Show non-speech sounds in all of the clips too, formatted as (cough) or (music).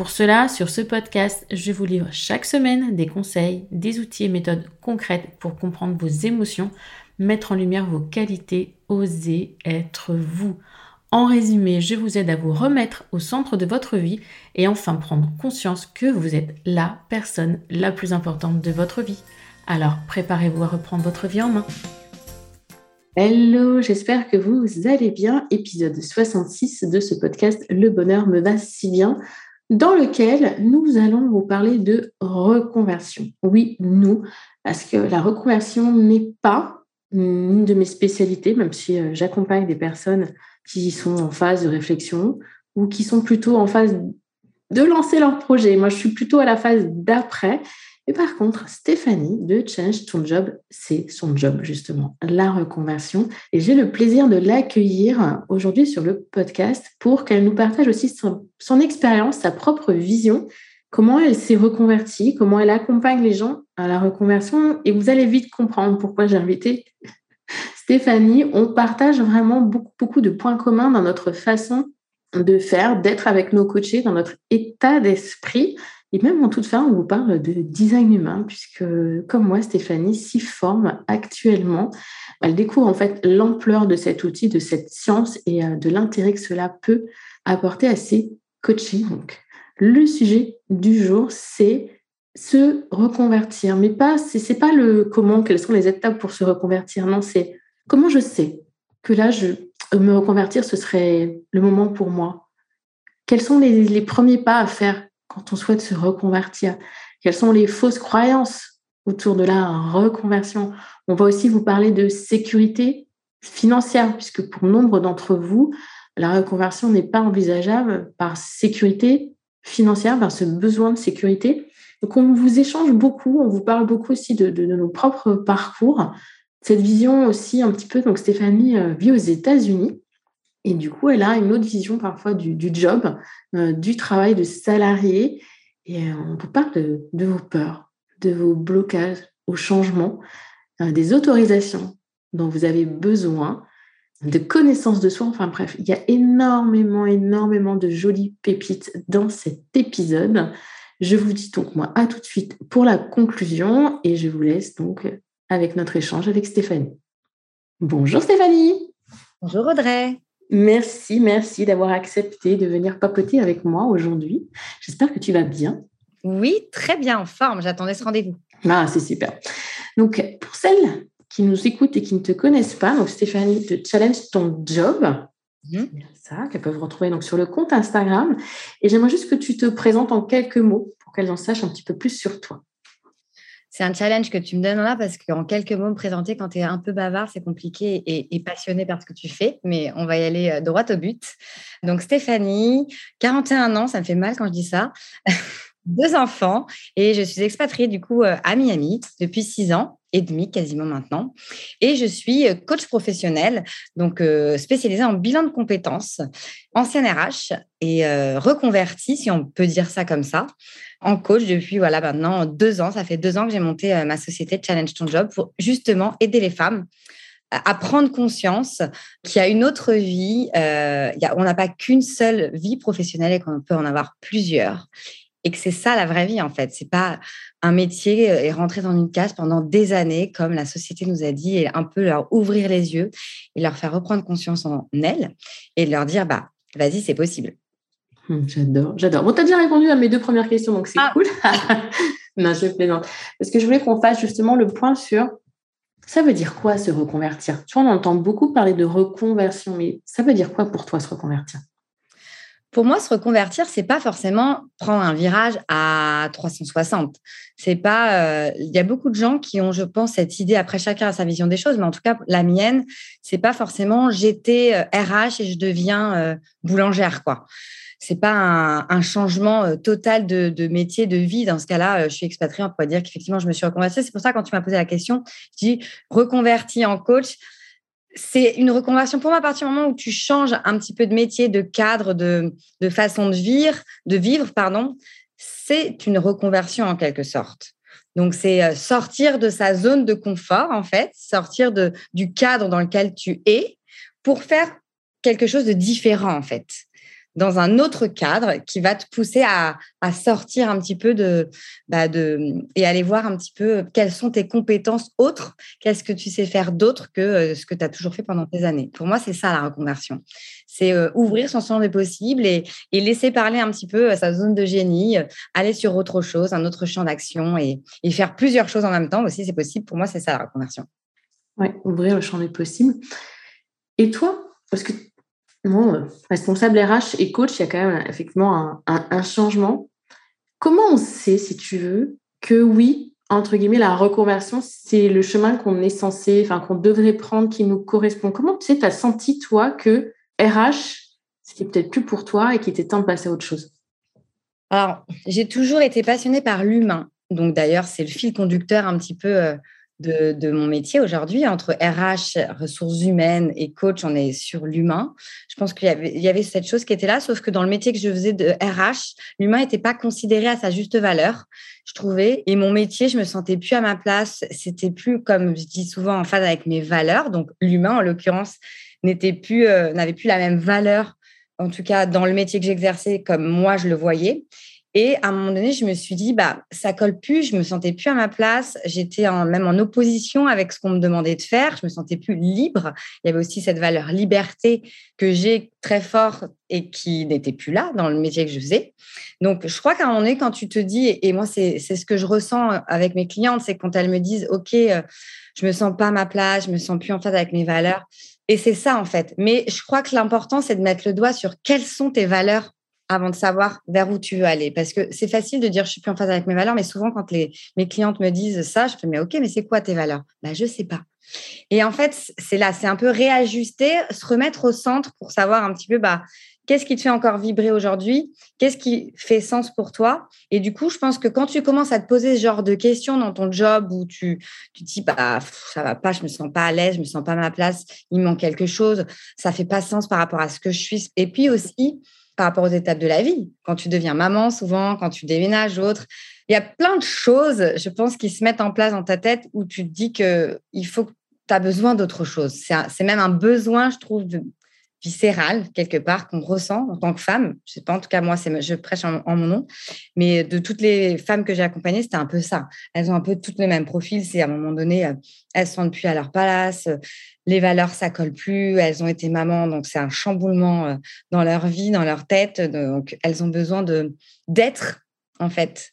Pour cela, sur ce podcast, je vous livre chaque semaine des conseils, des outils et méthodes concrètes pour comprendre vos émotions, mettre en lumière vos qualités, oser être vous. En résumé, je vous aide à vous remettre au centre de votre vie et enfin prendre conscience que vous êtes la personne la plus importante de votre vie. Alors préparez-vous à reprendre votre vie en main. Hello, j'espère que vous allez bien. Épisode 66 de ce podcast Le bonheur me va si bien dans lequel nous allons vous parler de reconversion. Oui, nous, parce que la reconversion n'est pas une de mes spécialités, même si euh, j'accompagne des personnes qui sont en phase de réflexion ou qui sont plutôt en phase de lancer leur projet. Moi, je suis plutôt à la phase d'après. Par contre, Stéphanie de Change Ton Job, c'est son job justement, la reconversion. Et j'ai le plaisir de l'accueillir aujourd'hui sur le podcast pour qu'elle nous partage aussi son, son expérience, sa propre vision comment elle s'est reconvertie, comment elle accompagne les gens à la reconversion. Et vous allez vite comprendre pourquoi j'ai invité Stéphanie. On partage vraiment beaucoup, beaucoup de points communs dans notre façon de faire, d'être avec nos coachés, dans notre état d'esprit. Et même en toute fin, on vous parle de design humain, puisque comme moi, Stéphanie s'y forme actuellement. Elle découvre en fait l'ampleur de cet outil, de cette science et euh, de l'intérêt que cela peut apporter à ses coachés. Donc, le sujet du jour, c'est se reconvertir. Mais pas, c'est pas le comment, quelles sont les étapes pour se reconvertir. Non, c'est comment je sais que là, je, me reconvertir, ce serait le moment pour moi. Quels sont les premiers pas à faire quand on souhaite se reconvertir Quelles sont les fausses croyances autour de la reconversion? On va aussi vous parler de sécurité financière, puisque pour nombre d'entre vous, la reconversion n'est pas envisageable par sécurité financière, vers ce besoin de sécurité. Donc, on vous échange beaucoup, on vous parle beaucoup aussi de, nos propres parcours. Cette vision aussi un petit peu, donc Stéphanie euh, vit aux États-Unis et du coup, elle a une autre vision parfois du, job, euh, du travail de salarié. Et euh, on vous parle de, vos peurs, de vos blocages au changement, des autorisations dont vous avez besoin de connaissance de soi. Enfin bref, il y a énormément, énormément de jolies pépites dans cet épisode. Je vous dis donc moi à tout de suite pour la conclusion et je vous laisse donc avec notre échange avec Stéphanie. Bonjour Stéphanie. Bonjour Audrey. Merci, merci d'avoir accepté de venir papoter avec moi aujourd'hui. J'espère que tu vas bien. Oui, très bien, en forme. J'attendais ce rendez-vous. Ah, c'est super. Donc, pour celles qui nous écoutent et qui ne te connaissent pas, donc Stéphanie te challenge ton job. Mhm. Ça, qu'elles peuvent retrouver donc sur le compte Instagram. Et j'aimerais juste que tu te présentes en quelques mots pour qu'elles en sachent un petit peu plus sur toi. C'est un challenge que tu me donnes là parce qu'en quelques mots, me présenter quand tu es un peu bavard, c'est compliqué et, et, passionné par ce que tu fais, mais on va y aller euh, droit au but. Donc Stéphanie, 41 ans, ça me fait mal quand je dis ça. (laughs) deux enfants et je suis expatriée du coup euh, à Miami depuis six ans et demi quasiment maintenant. Et je suis euh, coach professionnel, donc euh, spécialisée en bilan de compétences, ancienne RH et reconvertie, si on peut dire ça comme ça, en coach depuis voilà maintenant deux ans. Ça fait deux ans que j'ai monté ma société Challenge Ton Job pour justement aider les femmes à prendre conscience qu'il y a une autre vie. on n'a pas qu'une seule vie professionnelle et qu'on peut en avoir plusieurs et que c'est ça la vraie vie en fait. C'est pas un métier euh, et rentrer dans une case pendant des années comme la société nous a dit et un peu leur ouvrir les yeux et leur faire reprendre conscience en elles et leur dire bah vas-y c'est possible. Hum, j'adore, j'adore. Bon, tu as déjà répondu à mes deux premières questions, donc c'est ah. cool. (laughs) non, je plaisante. Parce que je voulais qu'on fasse justement le point sur Ça veut dire quoi se reconvertir? Tu vois, on entend beaucoup parler de reconversion, mais ça veut dire quoi pour toi se reconvertir? Pour moi, se reconvertir, c'est pas forcément prendre un virage à 360. C'est pas. Euh, il y a beaucoup de gens qui ont, je pense, cette idée. Après, chacun a sa vision des choses, mais en tout cas, la mienne, c'est pas forcément j'étais RH euh, et je deviens euh, boulangère, quoi. C'est pas un, changement total de, métier, de vie. Dans ce cas-là, je suis expatriée. On pourrait dire qu'effectivement, je me suis reconvertie. C'est pour ça, quand tu m'as posé la question, je dis reconvertie en coach c'est une reconversion pour moi à partir du moment où tu changes un petit peu de métier, de cadre, de, façon de vivre, de vivre, pardon, c'est une reconversion en quelque sorte. Donc, c'est euh, sortir de sa zone de confort, en fait, sortir de, du cadre dans lequel tu es pour faire quelque chose de différent, en fait dans un autre cadre qui va te pousser à, sortir un petit peu de, bah de et aller voir un petit peu quelles sont tes compétences autres, qu'est-ce que tu sais faire d'autre que euh, ce que tu as toujours fait pendant tes années. Pour moi, c'est ça la reconversion. C'est euh, ouvrir son champ des possibles et, laisser parler un petit peu sa zone de génie, euh, aller sur autre chose, un autre champ d'action et, et faire plusieurs choses en même temps aussi, c'est possible. Pour moi, c'est ça la reconversion. Oui, ouvrir le champ des possibles. Et toi, parce que non, responsable RH et coach, il y a quand même effectivement un, changement. Comment on sait, si tu veux, que oui, entre guillemets, la reconversion, c'est le chemin qu'on est censé, enfin, qu'on devrait prendre, qui nous correspond? Comment tu sais, tu as senti, toi, que RH, c'était peut-être plus pour toi et qu'il était temps de passer à autre chose? Alors, j'ai toujours été passionnée par l'humain. Donc, d'ailleurs, c'est le fil conducteur un petit peu de, mon métier aujourd'hui. Entre RH, ressources humaines et coach, on est sur l'humain. Je pense qu'il y avait, cette chose qui était là, sauf que dans le métier que je faisais de RH, l'humain n'était pas considéré à sa juste valeur, je trouvais. Et mon métier, je me sentais plus à ma place. C'était plus, comme je dis souvent, en phase avec mes valeurs. Donc, l'humain, en l'occurrence, n'était plus, euh, n'avait plus la même valeur en tout cas dans le métier que j'exerçais comme moi je le voyais. Et à un moment donné, je me suis dit, bah, ça colle plus, je me sentais plus à ma place, j'étais même en opposition avec ce qu'on me demandait de faire, je me sentais plus libre. Il y avait aussi cette valeur liberté que j'ai très fort et qui n'était plus là dans le métier que je faisais. Donc, je crois qu'à un moment donné, quand tu te dis, et moi, c'est ce que je ressens avec mes clientes, c'est quand elles me disent, OK, euh, je me sens pas à ma place, je me sens plus en phase avec mes valeurs. Et c'est ça, en fait. Mais je crois que l'important, c'est de mettre le doigt sur quelles sont tes valeurs avant de savoir vers où tu veux aller. Parce que c'est facile de dire je suis plus en phase avec mes valeurs, mais souvent quand les, mes clientes me disent ça, je fais mais ok, mais c'est quoi tes valeurs? Ben je sais pas. Et en fait, c'est là, c'est un peu réajuster, se remettre au centre pour savoir un petit peu bah qu'est-ce qui te fait encore vibrer aujourd'hui, qu'est-ce qui fait sens pour toi? Et du coup, je pense que quand tu commences à te poser ce genre de questions dans ton job où tu, te dis bah ça va pas, je me sens pas à l'aise, je me sens pas à ma place, il manque quelque chose, ça fait pas sens par rapport à ce que je suis. Et puis aussi par rapport aux étapes de la vie. Quand tu deviens maman, souvent, quand tu déménages, autre, il y a plein de choses, je pense, qui se mettent en place dans ta tête où tu te dis que il faut que tu as besoin d'autre chose. C'est même un besoin, je trouve, viscérale quelque part qu'on ressent en tant que femme. Je sais pas, en tout cas moi, c'est je prêche en, mon nom, mais de toutes les femmes que j'ai accompagnées, c'était un peu ça. Elles ont un peu toutes le même profil. C'est à un moment donné, euh, elles sont plus à leur place, les valeurs ça colle plus. Elles ont été mamans, donc c'est un chamboulement euh, dans leur vie, dans leur tête. Donc elles ont besoin de d'être en fait.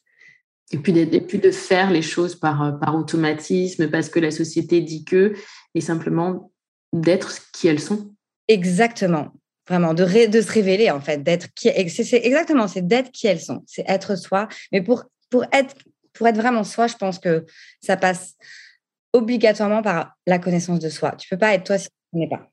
Et puis, de faire les choses par, euh, par automatisme, parce que la société dit que, et simplement d'être qui elles sont. Exactement. Vraiment, de, de se révéler, en fait, d'être qui. C'est exactement, c'est d'être qui elles sont, c'est être soi. Mais pour, pour, être, pour être vraiment soi, je pense que ça passe obligatoirement par la connaissance de soi. Tu peux pas être toi si tu n'es pas.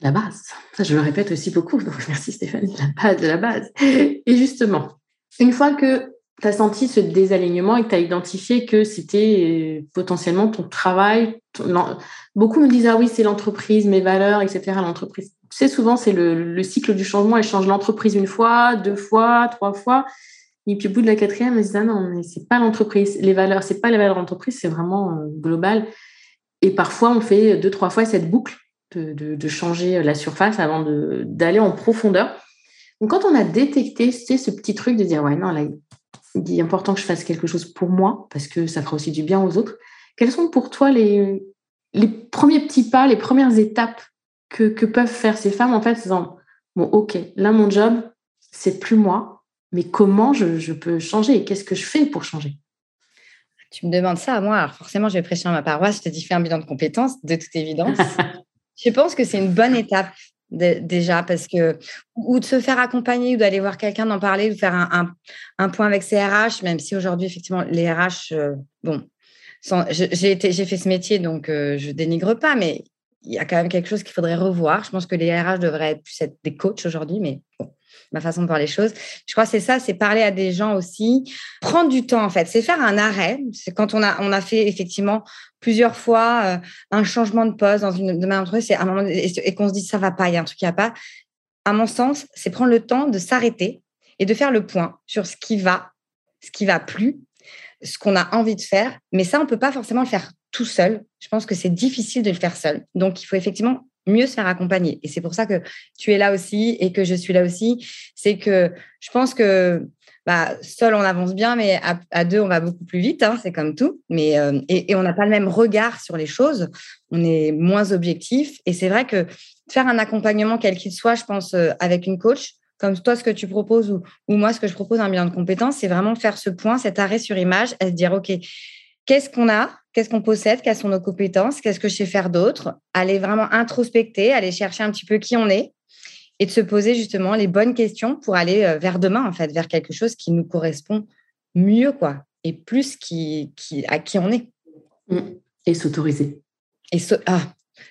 La base. Ça, je le répète aussi beaucoup. Donc, (laughs) merci Stéphanie. La base de la base. Et justement, une fois que tu as senti ce désalignement et que tu as identifié que c'était euh, potentiellement ton travail. Beaucoup me disent, ah oui, c'est l'entreprise, mes valeurs, etc. L'entreprise. Tu sais, souvent, c'est le, cycle du changement. Elle change l'entreprise une fois, deux fois, trois fois. Et puis au bout de la quatrième, elle se dit, ah non, mais c'est pas l'entreprise. Les valeurs, c'est pas les valeurs d'entreprise, c'est vraiment euh, global. Et parfois, on fait deux, trois fois cette boucle de, de changer la surface avant d'aller en profondeur. Donc, quand on a détecté ce petit truc de dire, ouais, non, là, il est important que je fasse quelque chose pour moi, parce que ça fera aussi du bien aux autres. Quels sont pour toi les, les premiers petits pas, les premières étapes que, que peuvent faire ces femmes en fait, disant, bon, ok, là, mon job, c'est plus moi, mais comment je, je peux changer Qu'est-ce que je fais pour changer? Tu me demandes ça à moi, alors forcément, je vais prêcher dans ma paroisse, je te dis fais un bilan de compétences, de toute évidence. (laughs) je pense que c'est une bonne étape déjà parce que ou de se faire accompagner ou d'aller voir quelqu'un d'en parler ou faire un, un, point avec ses RH même si aujourd'hui effectivement les RH euh, bon j'ai été j'ai fait ce métier donc euh, je dénigre pas mais il y a quand même quelque chose qu'il faudrait revoir. Je pense que les RH devraient être plus être des coachs aujourd'hui mais bon ma façon de voir les choses. Je crois que c'est ça, c'est parler à des gens aussi, prendre du temps en fait, c'est faire un arrêt. C'est quand on a on a fait effectivement plusieurs fois euh, un changement de poste dans une de entreprise, c'est un moment et, qu'on se dit ça va pas, il y a un truc qui va pas. À mon sens, c'est prendre le temps de s'arrêter et de faire le point sur ce qui va, ce qui va plus, ce qu'on a envie de faire. Mais ça, on peut pas forcément le faire tout seul. Je pense que c'est difficile de le faire seul. Donc, il faut effectivement mieux se faire accompagner. Et c'est pour ça que tu es là aussi et que je suis là aussi. C'est que je pense que bah, seul on avance bien, mais à, deux on va beaucoup plus vite. Hein, c'est comme tout. Mais euh, et, on n'a pas le même regard sur les choses. On est moins objectif. Et c'est vrai que faire un accompagnement quel qu'il soit, je pense euh, avec une coach, comme toi ce que tu proposes ou, ou moi ce que je propose un bilan de compétences, c'est vraiment faire ce point, cet arrêt sur image, et se dire ok, qu'est-ce qu'on a qu'est-ce qu'on possède, quelles sont nos compétences, qu'est-ce que je sais faire d'autre, aller vraiment introspecter, aller chercher un petit peu qui on est et de se poser justement les bonnes questions pour aller euh, vers demain, en fait, vers quelque chose qui nous correspond mieux, quoi, et plus qui, qui à qui on est. Mmh. Et s'autoriser. Et ah,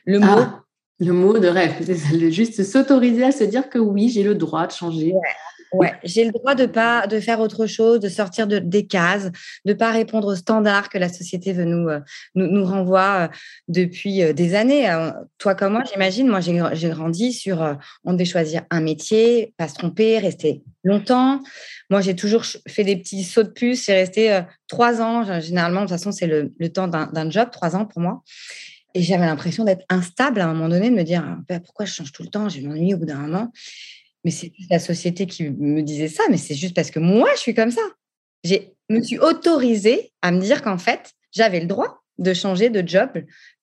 le mot. Ah, le mot de rêve, c'est juste s'autoriser à se dire que oui, j'ai le droit de changer. Ouais, j'ai le droit de pas de faire autre chose, de sortir de, des cases, de pas répondre aux standards que la société veut nous euh, nous, renvoie euh, depuis euh, des années. Toi comme moi, j'imagine, moi j'ai grandi sur on devait choisir un métier, pas se tromper, rester longtemps. Moi, j'ai toujours fait des petits sauts de puce. J'ai resté trois ans. Généralement, de toute façon, c'est le, le, temps d'un job, trois ans pour moi. Et j'avais l'impression d'être instable à un moment donné, de me dire bah, pourquoi je change tout le temps, j'ai m'ennuie au bout d'un moment mais c'est la société qui me disait ça, mais c'est juste parce que moi, je suis comme ça. Je me suis autorisée à me dire qu'en fait, j'avais le droit de changer de job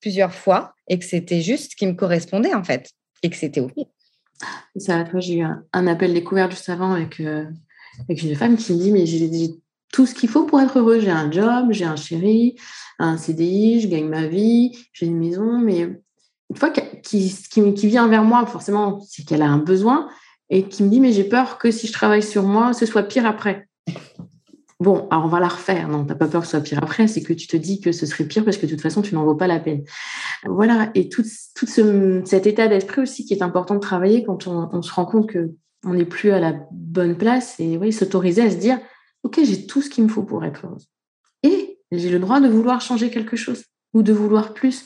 plusieurs fois et que c'était juste ce qui me correspondait en fait et que c'était OK. Ça, j'ai eu un, appel découvert juste avant avec, euh, avec une femme qui me dit Mais j'ai tout ce qu'il faut pour être heureux. J'ai un job, j'ai un chéri, un CDI, je gagne ma vie, j'ai une maison, mais une fois qui, qui, qui vient vers moi, forcément, c'est qu'elle a un besoin et qui me dit mais j'ai peur que si je travaille sur moi, ce soit pire après. Bon, alors on va la refaire. Non, tu n'as pas peur que ce soit pire après, c'est que tu te dis que ce serait pire parce que de toute façon, tu n'en vaut pas la peine. Voilà, et tout, tout cet état d'esprit aussi qui est important de travailler quand on, se rend compte qu'on n'est plus à la bonne place et oui, s'autoriser à se dire, OK, j'ai tout ce qu'il me faut pour être heureuse. Et j'ai le droit de vouloir changer quelque chose ou de vouloir plus.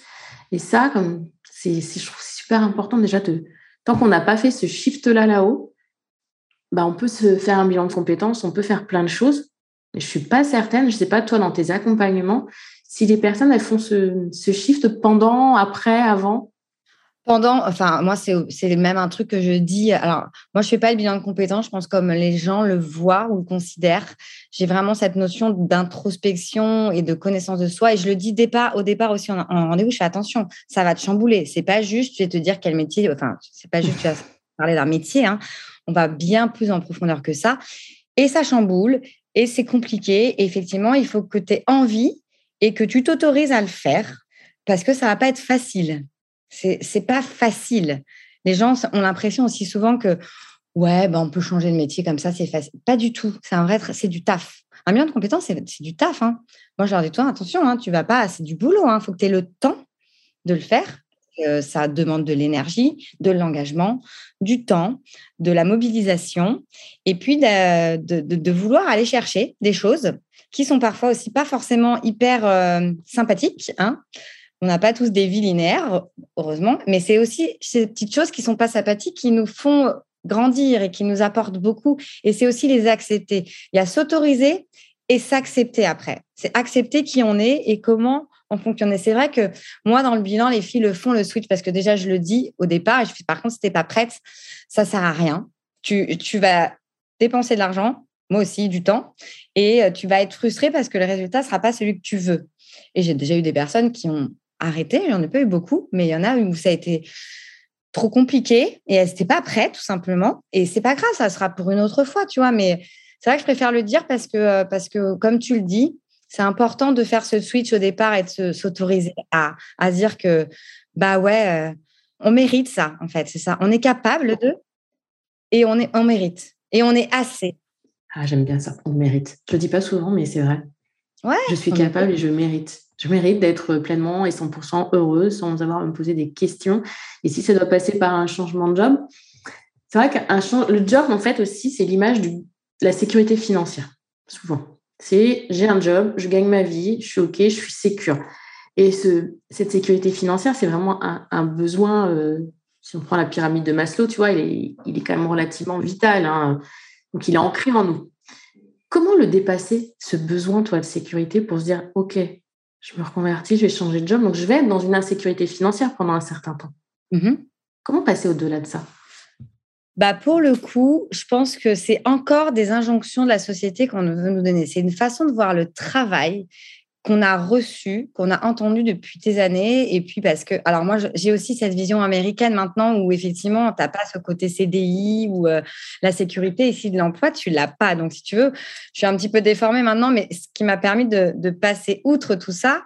Et ça, comme c'est, je trouve super important déjà de, tant qu'on n'a pas fait ce shift-là là-haut, bah, on peut se faire un bilan de compétences, on peut faire plein de choses. Je ne suis pas certaine, je ne sais pas toi dans tes accompagnements, si les personnes elles font ce, ce shift pendant, après, avant. Pendant, enfin, moi, c'est même un truc que je dis. Alors, moi, je fais pas le bilan de compétences, je pense comme les gens le voient ou le considèrent. J'ai vraiment cette notion d'introspection et de connaissance de soi. Et je le dis départ, au départ aussi en, rendez-vous, je fais attention, ça va te chambouler. C'est pas juste, je vais te dire quel métier, enfin, c'est pas juste, tu vas parler d'un métier. Hein. On va bien plus en profondeur que ça. Et ça chamboule et c'est compliqué. Et effectivement, il faut que tu aies envie et que tu t'autorises à le faire parce que ça va pas être facile c'est pas facile. Les gens ont l'impression aussi souvent que ouais, ben on peut changer de métier comme ça, c'est facile. Pas du tout. C'est du taf. Un million de compétences, c'est du taf. Hein. Moi, je leur dis toi, attention, hein, tu vas pas, c'est du boulot. Il hein. faut que tu aies le temps de le faire. ça demande de l'énergie, de l'engagement, du temps, de la mobilisation, et puis de, de, vouloir aller chercher des choses qui sont parfois aussi pas forcément hyper euh, sympathiques. On n'a pas tous des vies linéaires, heureusement, mais c'est aussi ces petites choses qui sont pas sympathiques qui nous font grandir et qui nous apportent beaucoup. Et c'est aussi les accepter. Il y a s'autoriser et s'accepter après. C'est accepter qui on est et comment on fonctionne. Et c'est vrai que moi, dans le bilan, les filles le font le switch parce que déjà, je le dis au départ. Et je fais, par contre, si tu n'es pas prête, ça sert à rien. Tu, tu vas dépenser de l'argent, moi aussi, du temps, et tu vas être frustré parce que le résultat sera pas celui que tu veux. Et j'ai déjà eu des personnes qui ont arrêté. J'en ai pas eu beaucoup, mais il y en a où ça a été trop compliqué et elles n'étaient pas prêtes, tout simplement. Et c'est pas grave, ça sera pour une autre fois, tu vois. Mais c'est vrai que je préfère le dire parce que, parce que comme tu le dis, C'est important de faire ce switch au départ et de s'autoriser à, à dire que, bah ouais, euh, on mérite ça, en fait, c'est ça. On est capable de et on, est, on mérite. Et on est assez. Ah, j'aime bien ça, on mérite. Je le dis pas souvent, mais c'est vrai. Ouais, je suis capable et je mérite. Je mérite d'être pleinement et 100% heureuse sans avoir à me poser des questions. Et si ça doit passer par un changement de job, c'est vrai que le job, en fait, aussi, c'est l'image de la sécurité financière, souvent. C'est j'ai un job, je gagne ma vie, je suis OK, je suis sécure. Et ce, cette sécurité financière, c'est vraiment un, besoin, euh, si on prend la pyramide de Maslow, tu vois, il est, il est quand même relativement vital. Hein. donc, il est ancré en nous. Comment le dépasser, ce besoin, toi, de sécurité pour se dire, OK, je me reconvertis, je vais changer de job, donc je vais être dans une insécurité financière pendant un certain temps. Mm-hmm. Comment passer au-delà de ça? Bah pour le coup, je pense que c'est encore des injonctions de la société qu'on veut nous donner. C'est une façon de voir le travail qu'on a reçu, qu'on a entendu depuis des années. Et puis parce que, alors moi, j'ai aussi cette vision américaine maintenant où effectivement, tu n'as pas ce côté CDI ou euh, la sécurité ici de l'emploi, tu l'as pas. Donc, si tu veux, je suis un petit peu déformée maintenant, mais ce qui m'a permis de, passer outre tout ça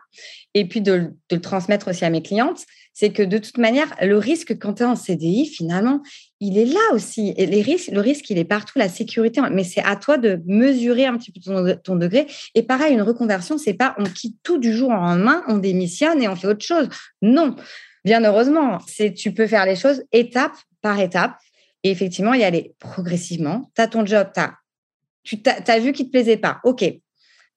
et puis de, de, le transmettre aussi à mes clientes, c'est que de toute manière, le risque quand tu es en CDI, finalement, il est là aussi. Et le risque, il est partout, la sécurité, mais c'est à toi de mesurer un petit peu ton, degré. Et pareil, une reconversion, c'est pas on quitte tout du jour au lendemain, on démissionne et on fait autre chose. Non, bien heureusement, c'est tu peux faire les choses étape par étape et effectivement y aller progressivement. Tu as ton job, tu as, as vu qu'il te plaisait pas. OK,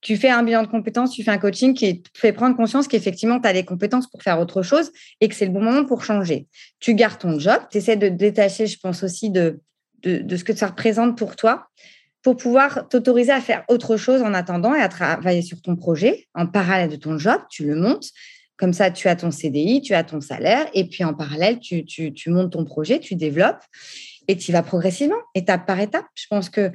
tu fais un bilan de compétences, tu fais un coaching qui te fait prendre conscience qu'effectivement, tu as les compétences pour faire autre chose et que c'est le bon moment pour changer. Tu gardes ton job, tu essaies de te détacher, je pense aussi, de, ce que ça représente pour toi pour pouvoir t'autoriser à faire autre chose en attendant et à travailler sur ton projet en parallèle de ton job, tu le montes. Comme ça, tu as ton CDI, tu as ton salaire, et puis en parallèle, tu, montes ton projet, tu développes, et tu vas progressivement, étape par étape. Je pense que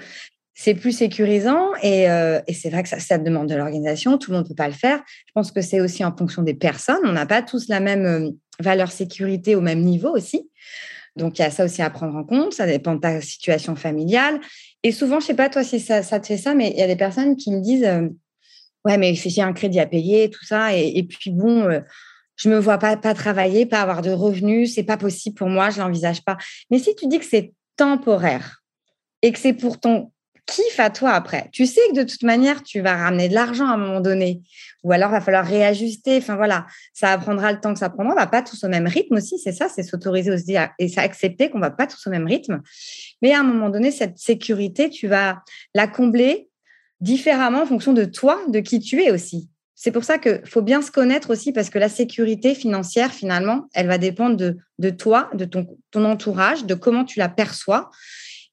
c'est plus sécurisant euh, et, c'est vrai que ça, demande de l'organisation. Tout le monde ne peut pas le faire. Je pense que c'est aussi en fonction des personnes. On n'a pas tous la même euh, valeur sécurité au même niveau aussi. Donc, il y a ça aussi à prendre en compte. Ça dépend de ta situation familiale. Et souvent, je ne sais pas toi si ça, te fait ça, mais il y a des personnes qui me disent euh, Ouais, mais j'ai un crédit à payer, tout ça. Et, puis, bon, je ne me vois pas, pas travailler, pas avoir de revenus. C'est pas possible pour moi. Je ne l'envisage pas. Mais si tu dis que c'est temporaire et que c'est pour ton kiffe à toi après. Tu sais que de toute manière, tu vas ramener de l'argent à un moment donné. Ou alors, il va falloir réajuster. Enfin, voilà, ça prendra le temps que ça prendra. On va pas tous au même rythme aussi. C'est ça, c'est s'autoriser aussi et ça accepter qu'on va pas tous au même rythme. Mais à un moment donné, cette sécurité, tu vas la combler différemment en fonction de toi, de qui tu es aussi. C'est pour ça qu'il faut bien se connaître aussi parce que la sécurité financière, finalement, elle va dépendre de, de toi, de ton, ton entourage, de comment tu la perçois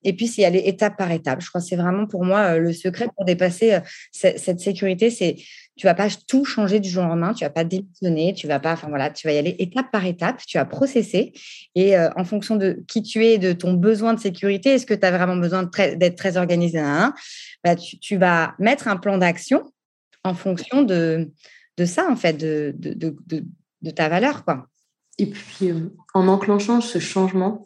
et puis c'est aller étape par étape. Je crois que c'est vraiment pour moi euh, le secret pour dépasser euh, cette sécurité, c'est tu vas pas tout changer du jour au lendemain, tu vas pas démissionner, tu vas pas, enfin voilà, tu vas y aller étape par étape, tu vas processer et euh, en fonction de qui tu es, de ton besoin de sécurité, est-ce que tu as vraiment besoin d'être très organisé bah, tu, vas mettre un plan d'action en fonction de, ça en fait, de ta valeur quoi. Et puis en enclenchant ce changement,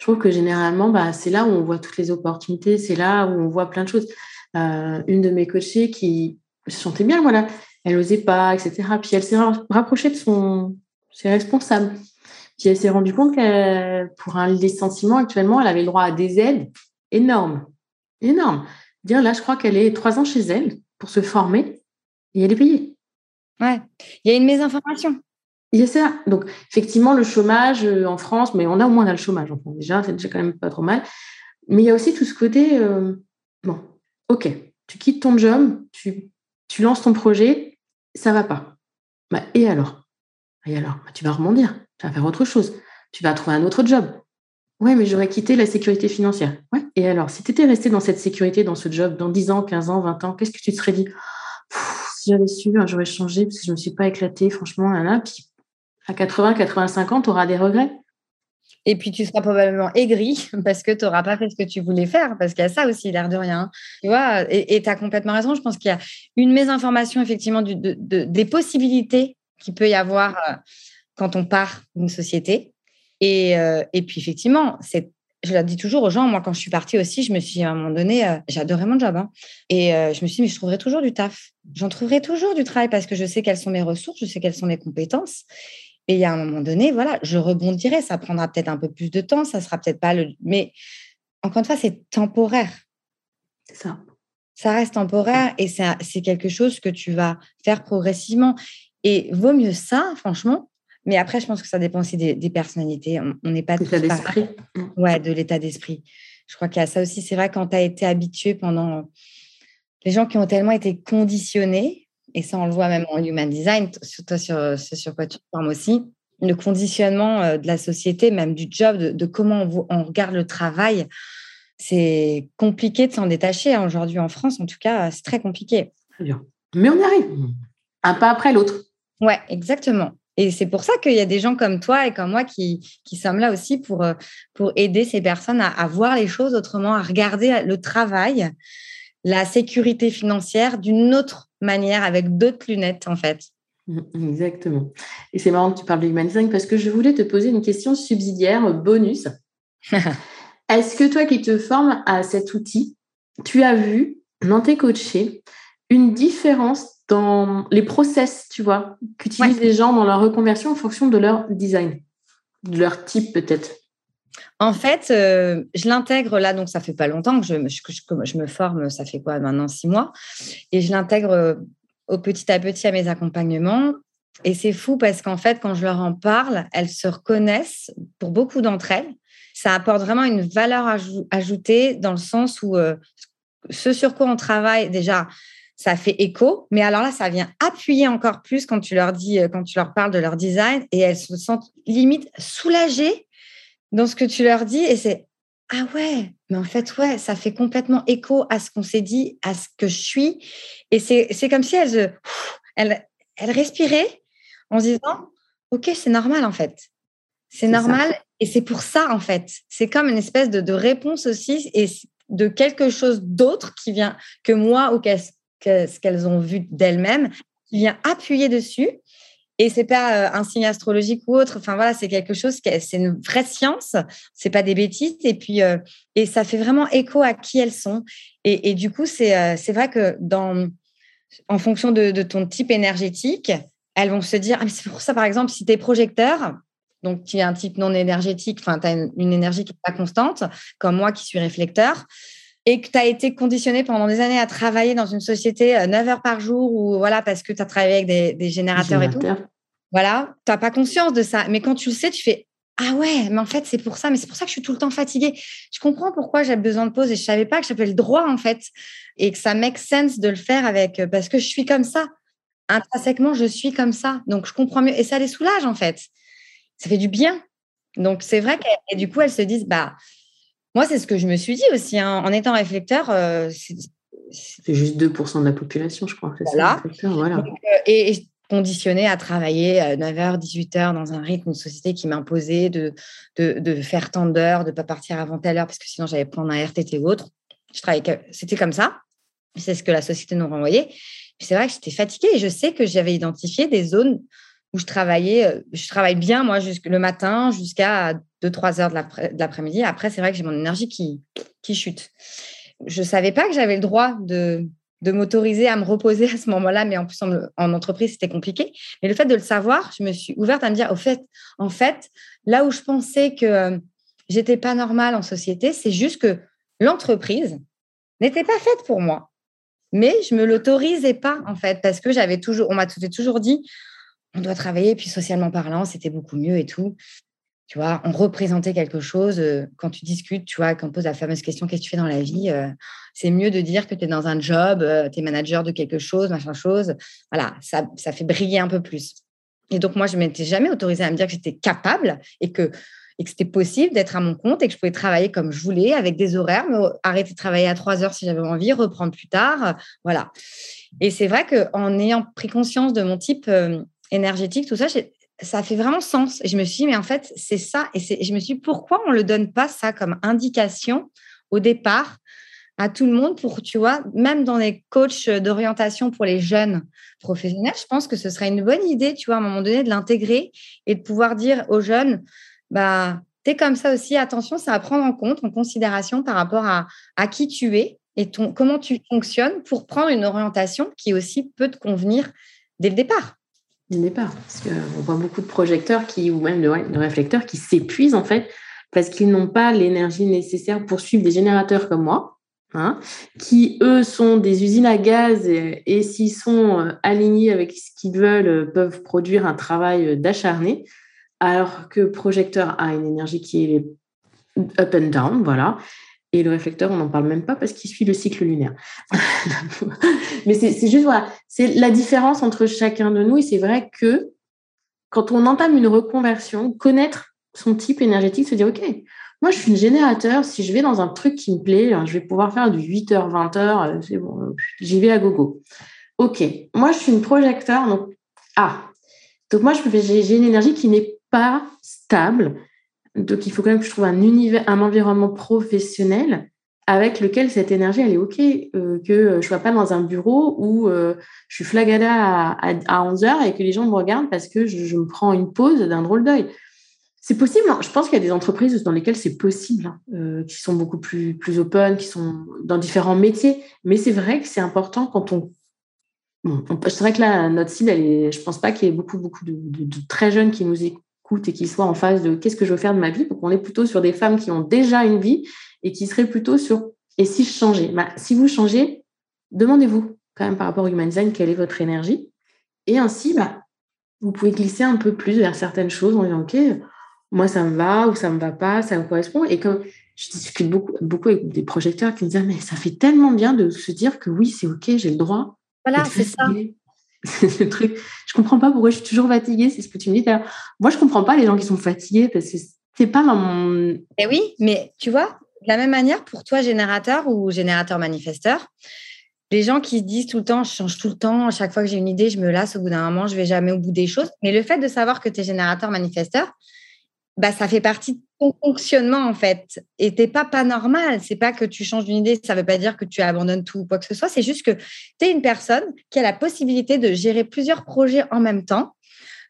je trouve que généralement, bah, c'est là où on voit toutes les opportunités, c'est là où on voit plein de choses. Euh, une de mes coachées qui se sentait bien, voilà, elle n'osait pas, etc. Puis elle s'est rapprochée de son, ses responsables. Puis elle s'est rendue compte que pour un licenciement, actuellement, elle avait le droit à des aides énormes. Énormes. Dire là, je crois qu'elle est trois ans chez elle pour se former et elle est payée. Ouais, il y a une mésinformation. Il y a ça. Donc, effectivement, le chômage euh, en France, mais on a au moins le chômage. Enfin, déjà, c'est déjà quand même pas trop mal. Mais il y a aussi tout ce côté, euh, bon, ok, tu quittes ton job, tu, tu lances ton projet, ça va pas. Bah, et alors? Et alors? Bah, Tu vas rebondir, tu vas faire autre chose. Tu vas trouver un autre job. Ouais, mais j'aurais quitté la sécurité financière. Ouais. Et alors, si tu étais resté dans cette sécurité, dans ce job, dans 10 ans, 15 ans, 20 ans, qu'est-ce que tu te serais dit? Si j'avais su, j'aurais changé parce que je ne me suis pas éclatée, franchement, là, là. Puis à 80, 85 ans, tu auras des regrets. Et puis, tu seras probablement aigri (laughs) parce que tu n'auras pas fait ce que tu voulais faire, parce qu'il y a ça aussi, l'air de rien. Tu vois, et tu as complètement raison. Je pense qu'il y a une mésinformation, effectivement, des possibilités qu'il peut y avoir euh, quand on part d'une société. Et, euh, et puis, effectivement, c'est je le dis toujours aux gens, moi, quand je suis partie aussi, je me suis dit à un moment donné, euh, j'adorais mon job. Hein. et je me suis dit, mais je trouverai toujours du taf. J'en trouverai toujours du travail parce que je sais quelles sont mes ressources, je sais quelles sont mes compétences. Et il y a un moment donné, voilà, je rebondirai. Ça prendra peut-être un peu plus de temps, ça sera peut-être pas le. Mais encore une fois, c'est temporaire. C'est ça. Ça reste temporaire et c'est quelque chose que tu vas faire progressivement. Et vaut mieux ça, franchement, mais après, je pense que ça dépend aussi des, personnalités. On n'est pas tous d'esprit. Ouais, de l'état d'esprit. Je crois qu'il y a ça aussi. C'est vrai quand tu as été habitué pendant. Les gens qui ont tellement été conditionnés, et ça, on le voit même en human design, sur toi, sur, sur quoi tu formes aussi, le conditionnement euh, de la société, même du job, de, comment on, regarde le travail, c'est compliqué de s'en détacher. Hein. Aujourd'hui, en France, en tout cas, c'est très compliqué. Très bien. Mais on y arrive. Un pas après l'autre. Ouais, exactement. Et c'est pour ça qu'il y a des gens comme toi et comme moi qui, qui sommes là aussi pour, euh, pour aider ces personnes à, voir les choses autrement, à regarder le travail, la sécurité financière d'une autre manière, avec d'autres lunettes, en fait. Mmh, exactement. Et c'est marrant que tu parles de human design parce que je voulais te poser une question subsidiaire, bonus. (laughs) Est-ce que toi qui te formes à cet outil, tu as vu dans tes coachés une différence dans les process, tu vois, qu'utilisent les gens dans leur reconversion en fonction de leur design, de leur type peut-être? En fait, euh, je l'intègre là, donc ça fait pas longtemps que je, me forme, ça fait quoi maintenant six mois, et je l'intègre euh, au petit à petit à mes accompagnements. Et c'est fou parce qu'en fait, quand je leur en parle, elles se reconnaissent pour beaucoup d'entre elles. Ça apporte vraiment une valeur ajoutée dans le sens où euh, ce sur quoi on travaille, déjà, ça fait écho. Mais alors là, ça vient appuyer encore plus quand tu leur dis, quand tu leur parles de leur design et elles se sentent limite soulagées dans ce que tu leur dis. Et c'est ah ouais, mais en fait, ouais, ça fait complètement écho à ce qu'on s'est dit, à ce que je suis. Et c'est comme si elles, euh, elles, elles respiraient en se disant ok, c'est normal en fait. C'est normal et c'est pour ça en fait. C'est comme une espèce de, de réponse aussi et de quelque chose d'autre qui vient que moi ou qu'est-ce ce qu'elles ont vu d'elles-mêmes, qui vient appuyer dessus. Et c'est pas euh, un signe astrologique ou autre. Enfin voilà, c'est quelque chose c'est une vraie science. C'est pas des bêtises. Et puis euh, et ça fait vraiment écho à qui elles sont. Et, du coup, c'est euh, vrai que dans en fonction de, ton type énergétique, elles vont se dire. Ah, c'est pour ça, par exemple, si tu es projecteur, donc tu es un type non énergétique, enfin tu as une, énergie qui n'est pas constante, comme moi qui suis réflecteur et que tu as été conditionné pendant des années à travailler dans une société 9 euh, heures par jour ou voilà parce que tu as travaillé avec des, générateurs et tout. Voilà, tu n'as pas conscience de ça. Mais quand tu le sais, tu fais Ah ouais, mais en fait, c'est pour ça. Mais c'est pour ça que je suis tout le temps fatiguée. Je comprends pourquoi j'ai besoin de pause et je savais pas que j'avais le droit, en fait, et que ça make sense de le faire avec, euh, parce que je suis comme ça. Intrinsèquement, je suis comme ça. Donc, je comprends mieux. Et ça les soulage, en fait. Ça fait du bien. Donc, c'est vrai que du coup, elles se disent Bah, moi, c'est ce que je me suis dit aussi. Hein. En étant réflecteur, euh, c'est juste 2% de la population, je crois. Voilà. voilà. Euh, et, conditionné à travailler 9h, euh, 18h dans un rythme, une société qui m'imposait de, de, faire tant d'heures, de ne pas partir avant telle heure, parce que sinon j'allais prendre un RTT ou autre. Je travaillais, c'était comme ça. C'est ce que la société nous renvoyait. C'est vrai que j'étais fatiguée et je sais que j'avais identifié des zones où je travaillais, euh, je travaille bien, moi, le matin jusqu'à 2-3 heures de l'après-midi. Après, c'est vrai que j'ai mon énergie qui, qui chute. Je ne savais pas que j'avais le droit de, de m'autoriser à me reposer à ce moment-là, mais en plus, en, entreprise, c'était compliqué. Mais le fait de le savoir, je me suis ouverte à me dire, au fait, en fait, là où je pensais que euh, j'étais pas normale en société, c'est juste que l'entreprise n'était pas faite pour moi. Mais je me l'autorisais pas, en fait, parce que j'avais toujours, on m'a toujours dit, on doit travailler, puis socialement parlant, c'était beaucoup mieux et tout. Tu vois, on représentait quelque chose. Euh, quand tu discutes, tu vois, quand on pose la fameuse question qu'est-ce que tu fais dans la vie euh, C'est mieux de dire que tu es dans un job, euh, tu es manager de quelque chose, machin chose. Voilà, ça, ça fait briller un peu plus. Et donc, moi, je ne m'étais jamais autorisée à me dire que j'étais capable et que, et que c'était possible d'être à mon compte et que je pouvais travailler comme je voulais, avec des horaires, mais arrêter de travailler à trois heures si j'avais envie, reprendre plus tard. voilà. Et c'est vrai qu'en ayant pris conscience de mon type énergétique, tout ça, ça fait vraiment sens. Je me suis dit, mais en fait, c'est ça. Et, je me suis dit, pourquoi on ne le donne pas ça comme indication au départ à tout le monde pour, tu vois, même dans les coachs d'orientation pour les jeunes professionnels, je pense que ce serait une bonne idée, tu vois, à un moment donné, de l'intégrer et de pouvoir dire aux jeunes, bah, tu es comme ça aussi. Attention, c'est à prendre en compte, en considération par rapport à, à qui tu es et comment tu fonctionnes pour prendre une orientation qui aussi peut te convenir dès le départ. Dès le départ, parce qu'on voit beaucoup de projecteurs qui, ou même de, réflecteurs qui s'épuisent en fait parce qu'ils n'ont pas l'énergie nécessaire pour suivre des générateurs comme moi, hein, qui eux sont des usines à gaz et, s'ils sont euh, alignés avec ce qu'ils veulent, euh, peuvent produire un travail d'acharné, alors que projecteur a une énergie qui est up and down, voilà. Et le réflecteur, on n'en parle même pas parce qu'il suit le cycle lunaire. (laughs) Mais c'est juste, voilà, c'est la différence entre chacun de nous. Et c'est vrai que quand on entame une reconversion, connaître son type énergétique, se dire, OK, moi, je suis une générateur. Si je vais dans un truc qui me plaît, je vais pouvoir faire du 8h, 20h. C'est bon, j'y vais à gogo. OK. Moi, je suis une projecteur. Donc, ah. Donc, moi, j'ai une énergie qui n'est pas stable. Donc, il faut quand même que je trouve un, univers, un environnement professionnel avec lequel cette énergie, elle est OK, euh, que je ne sois pas dans un bureau où euh, je suis flagada à, à, 11 heures et que les gens me regardent parce que je, me prends une pause d'un drôle d'œil. C'est possible. Hein. Je pense qu'il y a des entreprises dans lesquelles c'est possible, hein, euh, qui sont beaucoup plus, plus open, qui sont dans différents métiers. Mais c'est vrai que c'est important quand on. C'est vrai que là, notre cible, elle est, je ne pense pas qu'il y ait beaucoup, beaucoup de, de, très jeunes qui nous écoutent et qui soient en phase de qu'est-ce que je veux faire de ma vie. Donc, on est plutôt sur des femmes qui ont déjà une vie et qui seraient plutôt sur et si je changeais bah, Si vous changez, demandez-vous quand même par rapport au human design quelle est votre énergie. Et ainsi, bah, vous pouvez glisser un peu plus vers certaines choses en disant OK, moi ça me va ou ça me va pas, ça me correspond. Et comme je discute beaucoup, beaucoup avec des projecteurs qui me disent mais ça fait tellement bien de se dire que oui, c'est OK, j'ai le droit. Voilà, c'est ça. (laughs) le truc. Je comprends pas pourquoi je suis toujours fatiguée, c'est ce que tu me dis. Moi, je comprends pas les gens qui sont fatigués parce que c'est pas dans mon. Eh oui, mais tu vois, de la même manière, pour toi, générateur ou générateur manifesteur, les gens qui se disent tout le temps, je change tout le temps, à chaque fois que j'ai une idée, je me lasse au bout d'un moment, je vais jamais au bout des choses. Mais le fait de savoir que tu es générateur manifesteur, bah, ça fait partie de ton fonctionnement en fait. T'es pas pas normal. C'est pas que tu changes d'une idée, ça veut pas dire que tu abandonnes tout ou quoi que ce soit. C'est juste que tu es une personne qui a la possibilité de gérer plusieurs projets en même temps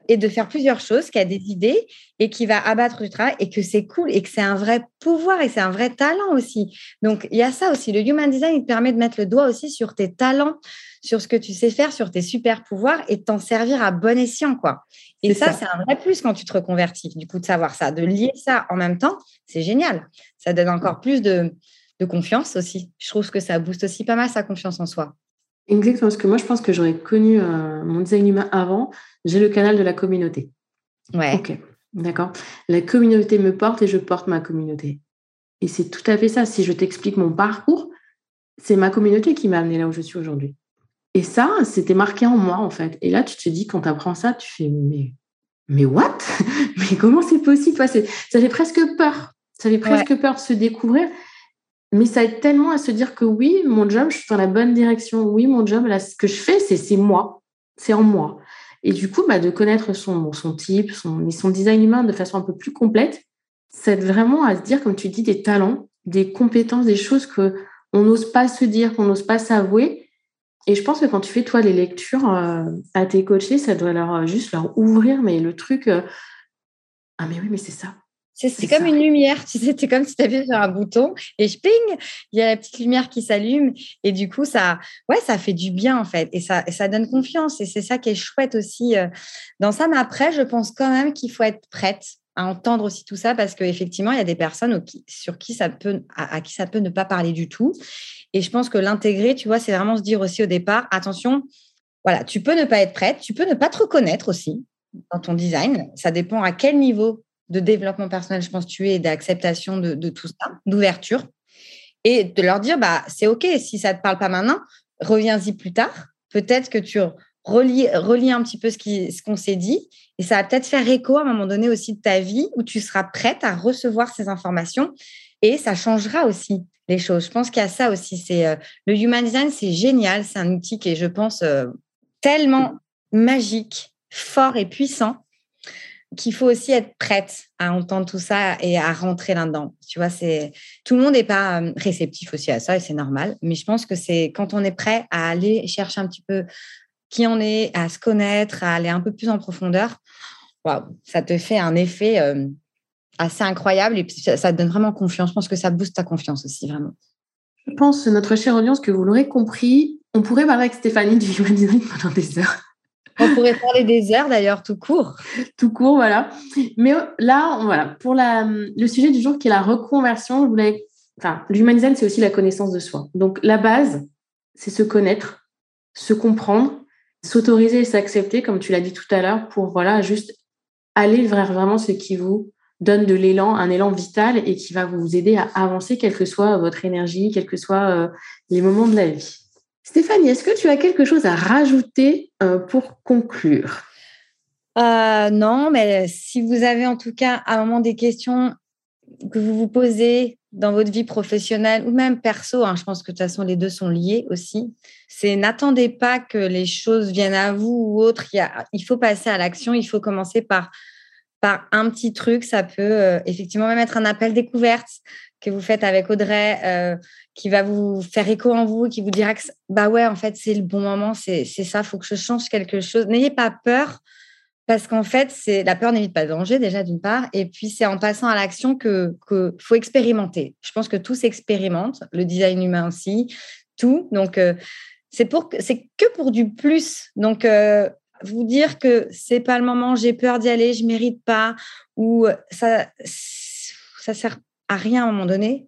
et de faire plusieurs choses, qui a des idées et qui va abattre du travail et que c'est cool et que c'est un vrai pouvoir et c'est un vrai talent aussi. Donc, il y a ça aussi. Le Human Design, il permet de mettre le doigt aussi sur tes talents, sur ce que tu sais faire, sur tes super pouvoirs et de t'en servir à bon escient, quoi. Et ça, c'est un vrai plus quand tu te reconvertis, du coup, de savoir ça. De lier ça en même temps, c'est génial. Ça donne encore plus de, de confiance aussi. Je trouve que ça booste aussi pas mal sa confiance en soi. Exactement, parce que moi, je pense que j'aurais connu euh, mon design humain avant. J'ai le canal de la communauté. Ouais. Ok, d'accord. La communauté me porte et je porte ma communauté. Et c'est tout à fait ça. Si je t'explique mon parcours, c'est ma communauté qui m'a amené là où je suis aujourd'hui. Et ça, c'était marqué en moi, en fait. Et là, tu te dis, quand tu apprends ça, tu fais, mais, mais what? (laughs) Mais comment c'est possible? Ça fait presque peur. Ça fait presque peur de se découvrir. Mais ça aide tellement à se dire que oui, mon job, je suis dans la bonne direction. Oui, mon job, là, ce que je fais, c'est moi. C'est en moi. Et du coup, bah, de connaître son, son type, son, son design humain de façon un peu plus complète, ça aide vraiment à se dire, comme tu dis, des talents, des compétences, des choses que on n'ose pas se dire, qu'on n'ose pas s'avouer. Et je pense que quand tu fais, toi, les lectures euh, à tes coachés, ça doit leur euh, juste leur ouvrir, mais le truc, euh, ah mais oui, mais c'est ça. C'est comme une lumière, tu sais, c'est comme si tu avais sur un bouton et je ping, il y a la petite lumière qui s'allume et du coup, ça, ouais, ça fait du bien en fait et ça, ça donne confiance et c'est ça qui est chouette aussi dans ça. Mais après, je pense quand même qu'il faut être prête entendre aussi tout ça parce qu'effectivement, il y a des personnes sur qui ça peut, à, qui ça peut ne pas parler du tout. Et je pense que l'intégrer, tu vois, c'est vraiment se dire aussi au départ, attention, voilà, tu peux ne pas être prête, tu peux ne pas te reconnaître aussi dans ton design. Ça dépend à quel niveau de développement personnel, je pense, tu es, d'acceptation de, de tout ça, d'ouverture. Et de leur dire, bah, c'est OK, si ça ne te parle pas maintenant, reviens-y plus tard. Peut-être que tu relis, relis un petit peu ce qu'on s'est dit et ça va peut-être faire écho à un moment donné aussi de ta vie où tu seras prête à recevoir ces informations et ça changera aussi les choses. Je pense qu'il y a ça aussi. C'est euh, le human design, c'est génial. C'est un outil qui est, je pense, euh, tellement magique, fort et puissant qu'il faut aussi être prête à entendre tout ça et à rentrer là-dedans. Tu vois, c'est tout le monde n'est pas euh, réceptif aussi à ça et c'est normal. Mais je pense que c'est quand on est prêt à aller chercher un petit peu qui on est, à se connaître, à aller un peu plus en profondeur, waouh, ça te fait un effet euh, assez incroyable et ça, ça, te donne vraiment confiance. Je pense que ça booste ta confiance aussi, vraiment. Je pense, notre chère audience, que vous l'aurez compris, on pourrait parler avec Stéphanie du human design pendant des heures. On pourrait parler des heures d'ailleurs, tout court. (laughs) tout court, voilà. Mais là, voilà, pour la, le sujet du jour qui est la reconversion, je voulais. Enfin, l'human design, c'est aussi la connaissance de soi. Donc, la base, c'est se connaître, se comprendre, s'autoriser et s'accepter, comme tu l'as dit tout à l'heure, pour voilà, juste aller vers vraiment ce qui vous donne de l'élan, un élan vital et qui va vous aider à avancer, quelle que soit votre énergie, quels que soient euh, les moments de la vie. Stéphanie, est-ce que tu as quelque chose à rajouter euh, pour conclure? Euh, Non, mais si vous avez en tout cas à un moment des questions que vous vous posez dans votre vie professionnelle ou même perso, hein, je pense que de toute façon les deux sont liés aussi, c'est n'attendez pas que les choses viennent à vous ou autre. Il, il faut passer à l'action, il faut commencer par par un petit truc. Ça peut euh, effectivement même être un appel découverte que vous faites avec Audrey, euh, qui va vous faire écho en vous, qui vous dira que bah ouais, en fait, c'est le bon moment, c'est ça, il faut que je change quelque chose. N'ayez pas peur, parce qu'en fait, c'est la peur n'évite pas le danger, déjà d'une part, et puis c'est en passant à l'action que, faut expérimenter. Je pense que tout s'expérimente, le design humain aussi, tout. Donc, euh, c'est pour c'est que pour du plus. Donc, vous dire que c'est pas le moment, j'ai peur d'y aller, je mérite pas, ou ça, ça sert à rien à un moment donné.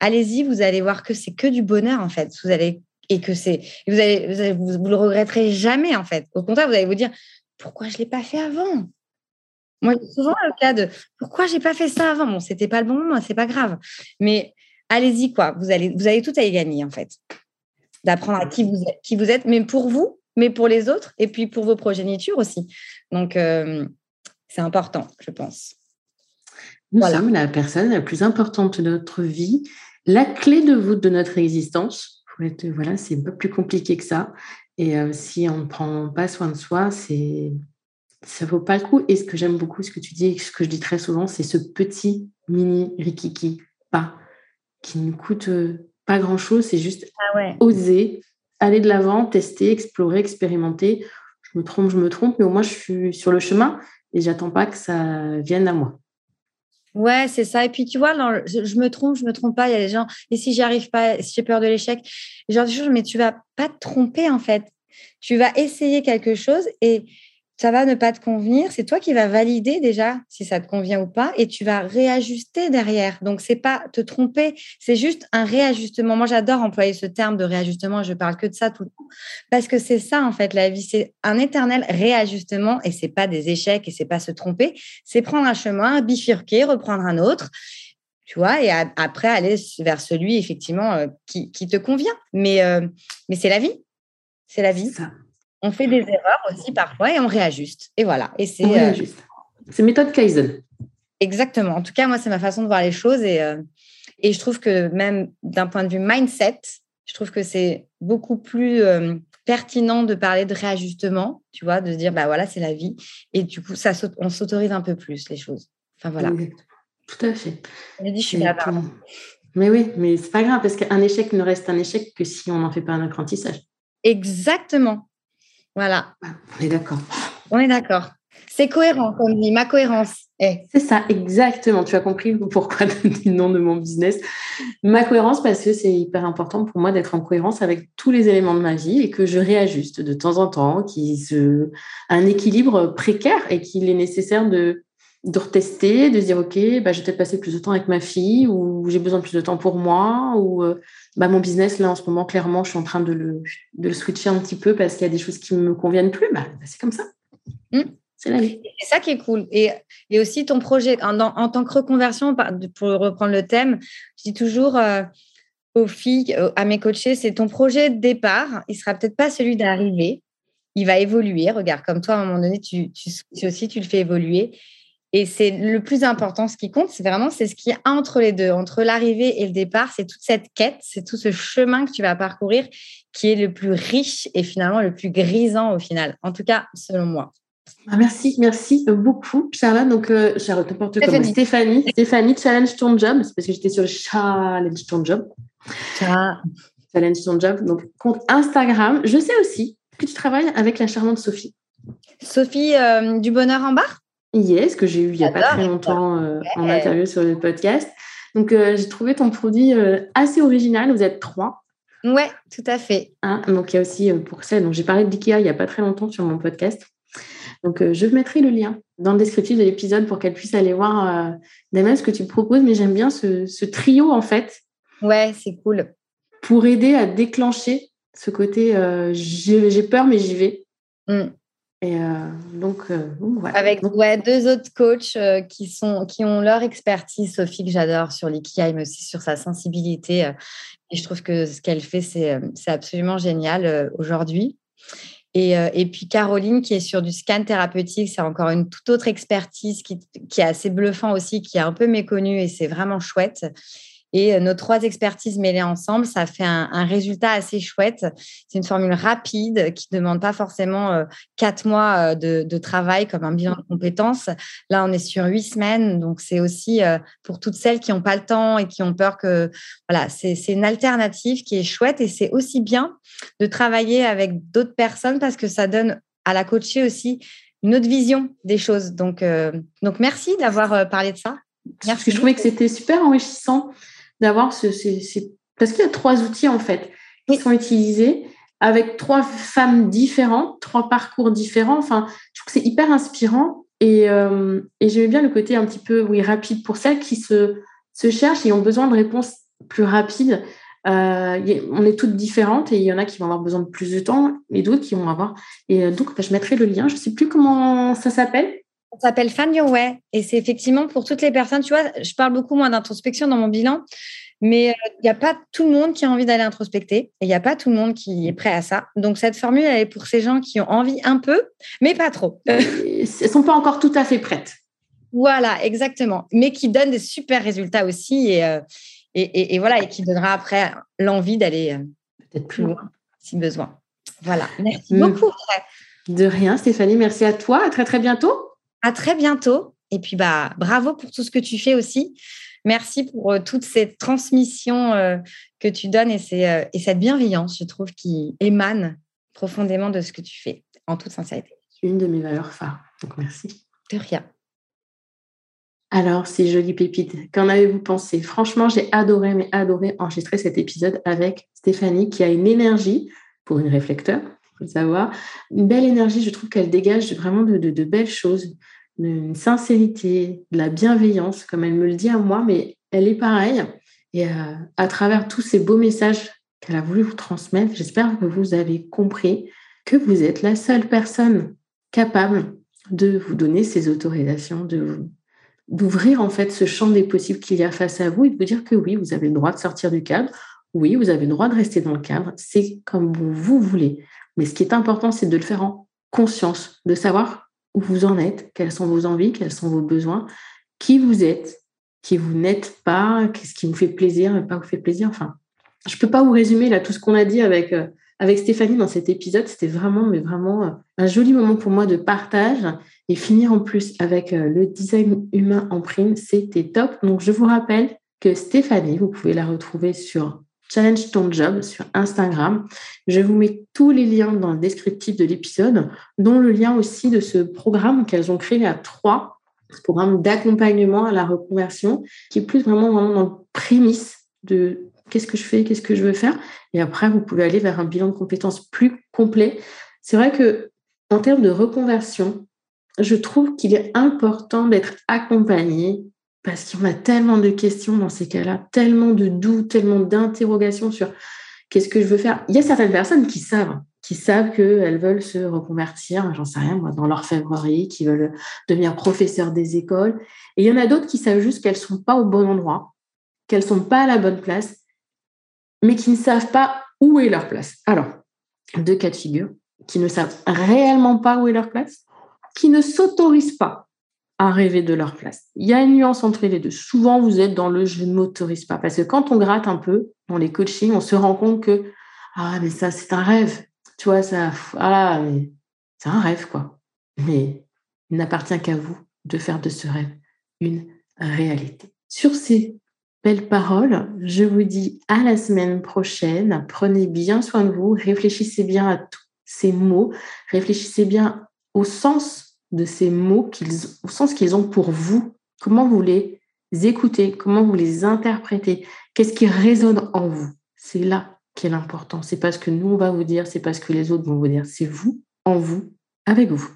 Allez-y, vous allez voir que c'est que du bonheur en fait. Vous allez et que c'est, vous allez, vous, le regretterez jamais en fait. Au contraire, vous allez vous dire pourquoi je l'ai pas fait avant? Moi, j'ai souvent le cas de pourquoi j'ai pas fait ça avant? Bon, c'était pas le bon moment, c'est pas grave. Mais allez-y quoi. Vous allez, vous allez tout à y gagner en fait. D'apprendre à qui vous êtes, qui vous êtes, mais pour vous mais pour les autres et puis pour vos progénitures aussi. Donc, euh, c'est important, je pense. Nous sommes la personne la plus importante de notre vie, la clé de voûte de notre existence. voilà, c'est un peu plus compliqué que ça. Et euh, si on ne prend pas soin de soi, c'est ça vaut pas le coup. Et ce que j'aime beaucoup, ce que tu dis et ce que je dis très souvent, c'est ce petit mini rikiki pas qui ne coûte euh, pas grand chose. C'est juste ah oser aller de l'avant, tester, explorer, expérimenter. Je me trompe, je me trompe, mais au moins je suis sur le chemin et j'attends pas que ça vienne à moi. Ouais, c'est ça. Et puis, tu vois, je, me trompe, je me trompe pas. Il y a des gens, et si j'y arrive pas, si j'ai peur de l'échec, genre, mais tu vas pas te tromper, en fait. Tu vas essayer quelque chose et ça va ne pas te convenir, c'est toi qui vas valider déjà si ça te convient ou pas et tu vas réajuster derrière. Donc c'est pas te tromper, c'est juste un réajustement. Moi j'adore employer ce terme de réajustement, je parle que de ça tout le temps parce que c'est ça en fait la vie, c'est un éternel réajustement et c'est pas des échecs et c'est pas se tromper, c'est prendre un chemin, bifurquer, reprendre un autre. Tu vois, et après aller vers celui effectivement euh, qui, te convient. Mais, euh, mais c'est la vie. C'est la vie. On fait des erreurs aussi parfois et on réajuste. Et voilà. Et c'est. Euh, c'est méthode Kaizen. Exactement. En tout cas, moi, c'est ma façon de voir les choses. Et, euh, et je trouve que même d'un point de vue mindset, je trouve que c'est beaucoup plus euh, pertinent de parler de réajustement, tu vois, de se dire, bah voilà, c'est la vie. Et du coup, ça, on s'autorise un peu plus les choses. Enfin, voilà. Tout à fait. Je dis, je suis Mais oui, mais c'est pas grave parce qu'un échec ne reste un échec que si on n'en fait pas un apprentissage. Exactement. Voilà. On est d'accord. On est d'accord. C'est cohérent, comme dit, ma cohérence. C'est ça, exactement. Tu as compris pourquoi (laughs) le nom de mon business. Ma cohérence, parce que c'est hyper important pour moi d'être en cohérence avec tous les éléments de ma vie et que je réajuste de temps en temps, qu'il se... un équilibre précaire et qu'il est nécessaire de, de retester, de se dire, OK, bah, je vais peut-être passer plus de temps avec ma fille ou j'ai besoin de plus de temps pour moi ou euh, bah, mon business, là, en ce moment, clairement, je suis en train de le, de le switcher un petit peu parce qu'il y a des choses qui ne me conviennent plus. Bah, c'est comme ça. Mmh. C'est la vie. C'est ça qui est cool. Et, et aussi ton projet, en, en, tant que reconversion, pour reprendre le thème, je dis toujours euh, aux filles, à mes coachés, c'est ton projet de départ. Il ne sera peut-être pas celui d'arrivée. Il va évoluer. Regarde, comme toi, à un moment donné, tu, tu, aussi, tu le fais évoluer. Et c'est le plus important, ce qui compte, c'est vraiment c'est ce qui est entre les deux, entre l'arrivée et le départ, c'est toute cette quête, c'est tout ce chemin que tu vas parcourir qui est le plus riche et finalement le plus grisant au final. En tout cas, selon moi. Ah, merci, merci beaucoup, Charlotte. Donc, euh, Charlotte, n'importe comment. Stéphanie, Stéphanie, challenge ton job. C'est parce que j'étais sur le challenge ton job. Challenge ton job. Donc, compte Instagram. Je sais aussi que tu travailles avec la charmante Sophie. Sophie euh, du bonheur en barre? Yes, que j'ai eu il n'y a pas très longtemps en interview sur le podcast. Donc, j'ai trouvé ton produit assez original. Vous êtes trois. Ouais, tout à fait. Hein, donc, il y a aussi pour ça, donc j'ai parlé d'IKEA il n'y a pas très longtemps sur mon podcast. Donc, je mettrai le lien dans le descriptif de l'épisode pour qu'elle puisse aller voir euh, ce que tu proposes. Mais j'aime bien ce, trio, en fait. Ouais, c'est cool. Pour aider à déclencher ce côté j'ai peur, mais j'y vais. Mmh. Et donc, voilà. Avec Ouais, deux autres coachs qui, sont, qui ont leur expertise, Sophie, que j'adore, sur l'ikigai, mais aussi sur sa sensibilité. et je trouve que ce qu'elle fait, c'est absolument génial aujourd'hui. Et, et, puis Caroline, qui est sur du scan thérapeutique, c'est encore une toute autre expertise qui, qui, est assez bluffant aussi, qui est un peu méconnue et c'est vraiment chouette. Et euh, nos trois expertises mêlées ensemble, ça fait un, résultat assez chouette. C'est une formule rapide qui ne demande pas forcément euh, quatre mois euh, de, travail comme un bilan de compétences. Là, on est sur huit semaines. Donc, c'est aussi pour toutes celles qui n'ont pas le temps et qui ont peur que. Voilà, c'est une alternative qui est chouette et c'est aussi bien de travailler avec d'autres personnes parce que ça donne à la coachée aussi une autre vision des choses. Donc, donc merci d'avoir parlé de ça. Merci. Parce que je trouvais que c'était super enrichissant d'avoir ce, Parce qu'il y a trois outils, en fait, qui sont utilisés avec trois femmes différentes, trois parcours différents. Enfin, je trouve que c'est hyper inspirant. Et, euh, et j'aimais bien le côté un petit peu oui, rapide pour celles qui se, se cherchent et ont besoin de réponses plus rapides. Euh, on est toutes différentes et il y en a qui vont avoir besoin de plus de temps et d'autres qui vont avoir. Et euh, donc, bah, je mettrai le lien. Je ne sais plus comment ça s'appelle. Ça s'appelle Fan Your Way et c'est effectivement pour toutes les personnes. Tu vois, je parle beaucoup moins d'introspection dans mon bilan, mais euh, il n'y a pas tout le monde qui a envie d'aller introspecter et il n'y a pas tout le monde qui est prêt à ça. Donc cette formule, elle est pour ces gens qui ont envie un peu, mais pas trop. Elles ne sont pas encore tout à fait prêtes. Voilà, exactement. Mais qui donnent des super résultats aussi et, euh, et, et, voilà, et qui donnera après l'envie d'aller euh, peut-être plus loin si besoin. Voilà. Merci beaucoup. De rien, Stéphanie. Merci à toi. À très, très bientôt. À très bientôt. Et puis, bah, bravo pour tout ce que tu fais aussi. Merci pour euh, toute cette transmission euh, que tu donnes euh, et, cette bienveillance, je trouve, qui émane profondément de ce que tu fais, en toute sincérité. C'est une de mes valeurs phares. Donc, merci. De rien. Alors, ces jolies pépites, qu'en avez-vous pensé? Franchement, j'ai adoré, mais adoré enregistrer cet épisode avec Stéphanie, qui a une énergie pour une réflecteur, il faut le savoir. Une belle énergie, je trouve qu'elle dégage vraiment de belles choses une sincérité, de la bienveillance, comme elle me le dit à moi, mais elle est pareille. Et euh, à travers tous ces beaux messages qu'elle a voulu vous transmettre, j'espère que vous avez compris que vous êtes la seule personne capable de vous donner ces autorisations, de d'ouvrir en fait ce champ des possibles qu'il y a face à vous et de vous dire que oui, vous avez le droit de sortir du cadre, oui, vous avez le droit de rester dans le cadre, c'est comme vous voulez. Mais ce qui est important, c'est de le faire en conscience, de savoir où vous en êtes, quelles sont vos envies, quels sont vos besoins, qui vous êtes, qui vous n'êtes pas, qu'est-ce qui vous fait plaisir et pas vous fait plaisir. Enfin, je ne peux pas vous résumer là tout ce qu'on a dit avec, euh, avec Stéphanie dans cet épisode. C'était vraiment, mais vraiment euh, un joli moment pour moi de partage et finir en plus avec euh, le design humain en prime, c'était top. Donc, je vous rappelle que Stéphanie, vous pouvez la retrouver sur Challenge ton job sur Instagram. Je vous mets tous les liens dans le descriptif de l'épisode, dont le lien aussi de ce programme qu'elles ont créé à trois, ce programme d'accompagnement à la reconversion, qui est plus vraiment, vraiment dans le prémisse de qu'est-ce que je fais, qu'est-ce que je veux faire. Et après, vous pouvez aller vers un bilan de compétences plus complet. C'est vrai que en termes de reconversion, je trouve qu'il est important d'être accompagné parce y a tellement de questions dans ces cas-là, tellement de doutes, tellement d'interrogations sur qu'est-ce que je veux faire. Il y a certaines personnes qui savent, qui savent qu'elles veulent se reconvertir, j'en sais rien, moi, dans l'orfèvrerie, qui veulent devenir professeur des écoles. Et il y en a d'autres qui savent juste qu'elles ne sont pas au bon endroit, qu'elles ne sont pas à la bonne place, mais qui ne savent pas où est leur place. Alors, deux cas de figure, qui ne savent réellement pas où est leur place, qui ne s'autorisent pas à rêver de leur place. Il y a une nuance entre les deux. Souvent, vous êtes dans le je ne m'autorise pas. Parce que quand on gratte un peu dans les coachings, on se rend compte que ah, mais ça, c'est un rêve. Tu vois, ça, ah, mais c'est un rêve, quoi. Mais il n'appartient qu'à vous de faire de ce rêve une réalité. Sur ces belles paroles, je vous dis à la semaine prochaine. Prenez bien soin de vous. Réfléchissez bien à tous ces mots. Réfléchissez bien au sens de ces mots au sens qu'ils ont pour vous. Comment vous les écoutez, comment vous les interprétez, qu'est-ce qui résonne en vous? C'est là qu'est l'important. C'est pas ce que nous on va vous dire, c'est pas ce que les autres vont vous dire. C'est vous, en vous, avec vous.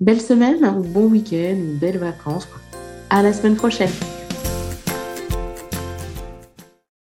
Belle semaine, bon week-end, belles vacances. À la semaine prochaine.